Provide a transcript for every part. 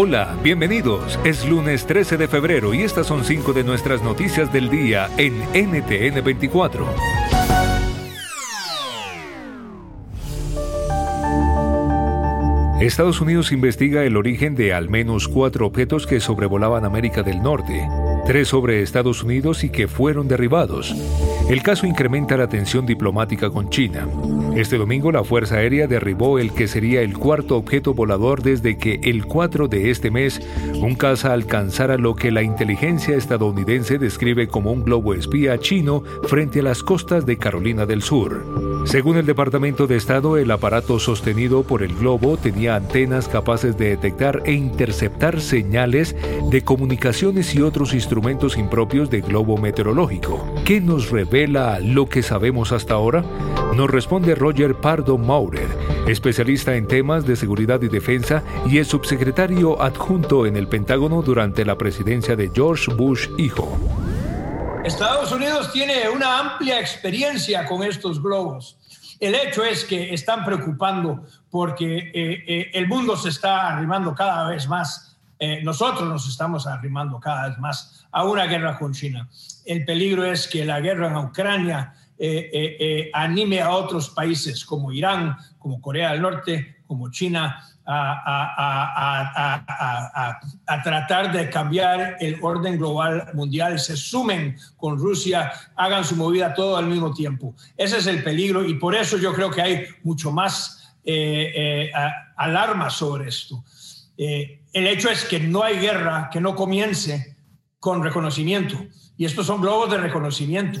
Hola, bienvenidos. Es lunes 13 de febrero y estas son cinco de nuestras noticias del día en NTN 24. Estados Unidos investiga el origen de al menos cuatro objetos que sobrevolaban América del Norte tres sobre Estados Unidos y que fueron derribados. El caso incrementa la tensión diplomática con China. Este domingo la Fuerza Aérea derribó el que sería el cuarto objeto volador desde que el 4 de este mes un caza alcanzara lo que la inteligencia estadounidense describe como un globo espía chino frente a las costas de Carolina del Sur. Según el Departamento de Estado, el aparato sostenido por el globo tenía antenas capaces de detectar e interceptar señales de comunicaciones y otros instrumentos impropios de globo meteorológico. ¿Qué nos revela lo que sabemos hasta ahora? Nos responde Roger Pardo Maurer, especialista en temas de seguridad y defensa y es subsecretario adjunto en el Pentágono durante la presidencia de George Bush hijo. Estados Unidos tiene una amplia experiencia con estos globos. El hecho es que están preocupando porque eh, eh, el mundo se está arrimando cada vez más eh, nosotros nos estamos arrimando cada vez más a una guerra con China. El peligro es que la guerra en Ucrania anime a otros países como Irán, como Corea del Norte, como China, a, a, tratar de cambiar el orden global mundial, se sumen con Rusia, hagan su movida todo al mismo tiempo. Ese es el peligro y por eso yo creo que hay mucho más alarma sobre esto. Eh, el hecho es que no hay guerra que no comience con reconocimiento. Y estos son globos de reconocimiento.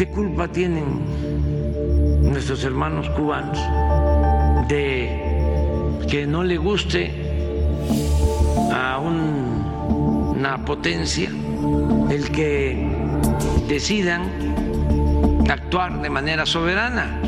¿Qué culpa tienen nuestros hermanos cubanos de que no le guste a una potencia el que decidan actuar de manera soberana.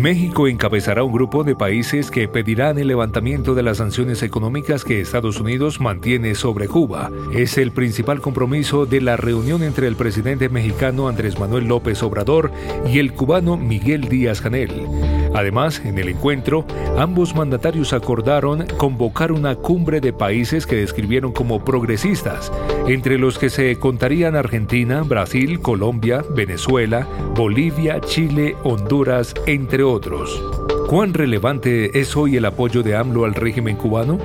México encabezará un grupo de países que pedirán el levantamiento de las sanciones económicas que Estados Unidos mantiene sobre Cuba. Es el principal compromiso de la reunión entre el presidente mexicano Andrés Manuel López Obrador y el cubano Miguel Díaz Canel. Además, en el encuentro, ambos mandatarios acordaron convocar una cumbre de países que describieron como progresistas, entre los que se contarían Argentina, Brasil, Colombia, Venezuela, Bolivia, Chile, Honduras, entre otros. ¿Cuán relevante es hoy el apoyo de AMLO al régimen cubano?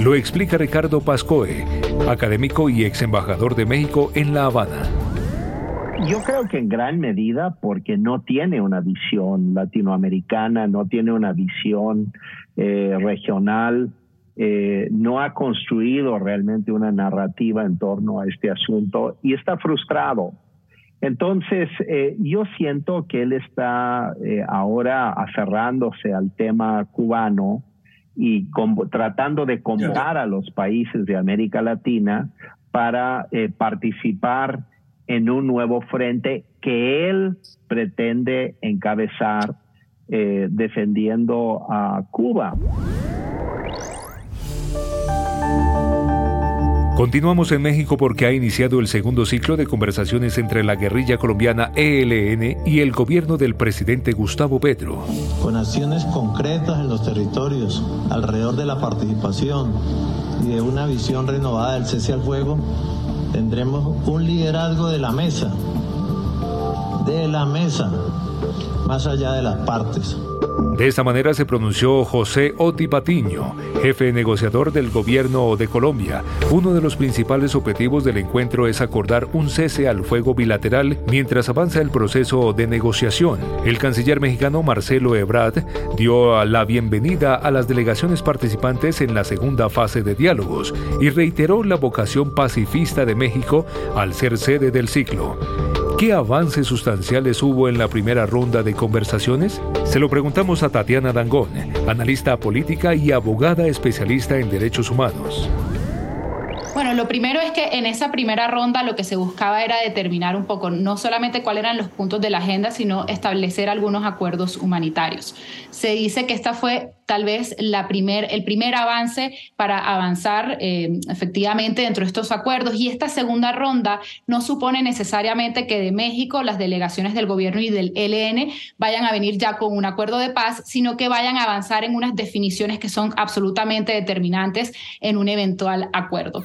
Lo explica Ricardo Pascoe, académico y ex embajador de México en La Habana. Yo creo que en gran medida porque no tiene una visión latinoamericana, no tiene una visión eh, regional, eh, no ha construido realmente una narrativa en torno a este asunto y está frustrado. Entonces, eh, yo siento que él está ahora aferrándose al tema cubano y tratando de convocar a los países de América Latina para participar en un nuevo frente que él pretende encabezar eh, defendiendo a Cuba. Continuamos en México porque ha iniciado el segundo ciclo de conversaciones entre la guerrilla colombiana ELN y el gobierno del presidente Gustavo Petro. Con acciones concretas en los territorios alrededor de la participación y de una visión renovada del cese al fuego, tendremos un liderazgo de la mesa, de la mesa, más allá de las partes. De esta manera se pronunció José Oti Patiño, jefe negociador del gobierno de Colombia. Uno de los principales objetivos del encuentro es acordar un cese al fuego bilateral mientras avanza el proceso de negociación. El canciller mexicano Marcelo Ebrard dio la bienvenida a las delegaciones participantes en la segunda fase de diálogos y reiteró la vocación pacifista de México al ser sede del ciclo. ¿Qué avances sustanciales hubo en la primera ronda de conversaciones? Se lo preguntamos a Tatiana Dangón, analista política y abogada especialista en derechos humanos. Bueno, lo primero es que en esa primera ronda lo que se buscaba era determinar un poco no solamente cuáles eran los puntos de la agenda, sino establecer algunos acuerdos humanitarios. Se dice que esta fue tal vez primer, el primer avance para avanzar eh, efectivamente dentro de estos acuerdos. Y esta segunda ronda no supone necesariamente que de México las delegaciones del gobierno y del ELN vayan a venir ya con un acuerdo de paz, sino que vayan a avanzar en unas definiciones que son absolutamente determinantes en un eventual acuerdo.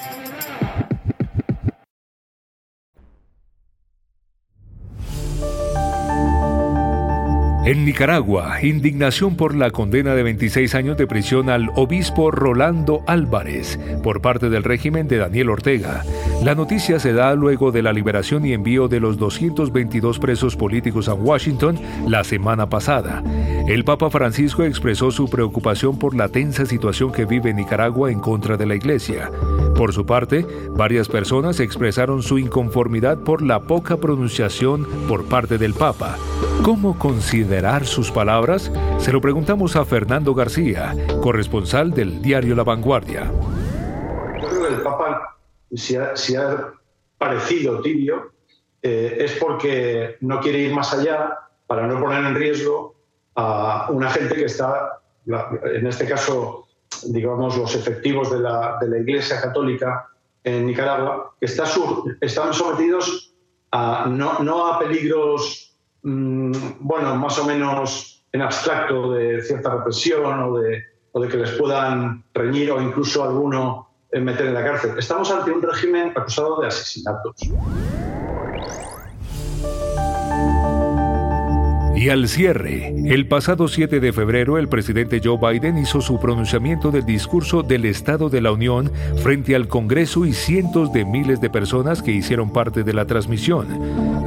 En Nicaragua, indignación por la condena de 26 años de prisión al obispo Rolando Álvarez por parte del régimen de Daniel Ortega. La noticia se da luego de la liberación y envío de los 222 presos políticos a Washington la semana pasada. El Papa Francisco expresó su preocupación por la tensa situación que vive Nicaragua en contra de la Iglesia. Por su parte, varias personas expresaron su inconformidad por la poca pronunciación por parte del Papa. ¿Cómo considerar sus palabras? Se lo preguntamos a Fernando García, corresponsal del diario La Vanguardia. El Papa, si ha, parecido tibio, eh, es porque no quiere ir más allá para no poner en riesgo a una gente que está, en este caso, digamos, los efectivos de la, de la Iglesia Católica en Nicaragua, que está están sometidos a, no, no a peligros Mm, bueno, más o menos en abstracto de cierta represión o de, o de que les puedan reñir o incluso alguno meter en la cárcel. Estamos ante un régimen acusado de asesinatos. Y al cierre, el pasado 7 de febrero el presidente Joe Biden hizo su pronunciamiento del discurso del Estado de la Unión frente al Congreso y cientos de miles de personas que hicieron parte de la transmisión.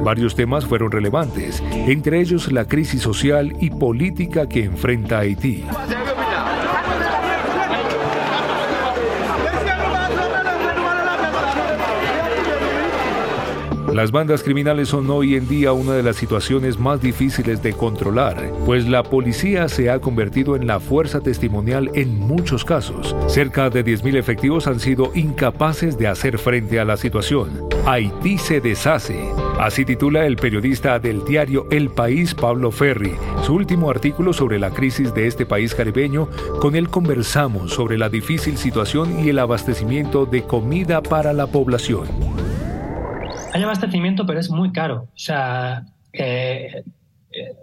Varios temas fueron relevantes, entre ellos la crisis social y política que enfrenta Haití. Las bandas criminales son hoy en día una de las situaciones más difíciles de controlar, pues la policía se ha convertido en la fuerza testimonial en muchos casos. Cerca de 10.000 efectivos han sido incapaces de hacer frente a la situación. Haití se deshace. Así titula el periodista del diario El País, Pablo Ferri, su último artículo sobre la crisis de este país caribeño. Con él conversamos sobre la difícil situación y el abastecimiento de comida para la población. Hay abastecimiento, pero es muy caro. O sea, eh,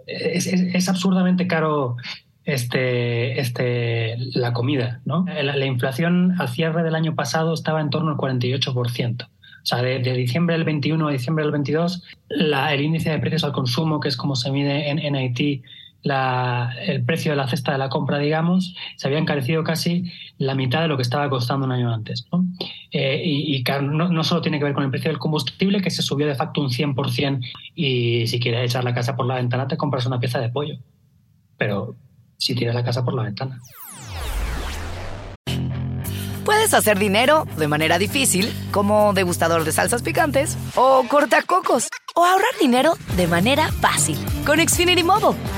es, absurdamente caro este, este, la comida. ¿no? La, inflación al cierre del año pasado estaba en torno al 48%. O sea, de, diciembre del 21 a diciembre del 22, la, el índice de precios al consumo, que es como se mide en, en Haití, el precio de la cesta de la compra, digamos, se había encarecido casi la mitad de lo que estaba costando un año antes. ¿no? Eh, y, no, solo tiene que ver con el precio del combustible, que se subió de facto un 100%, y si quieres echar la casa por la ventana, te compras una pieza de pollo. Pero si tienes la casa por la ventana. Puedes hacer dinero de manera difícil, como degustador de salsas picantes, o cortacocos, o ahorrar dinero de manera fácil con Xfinity Mobile.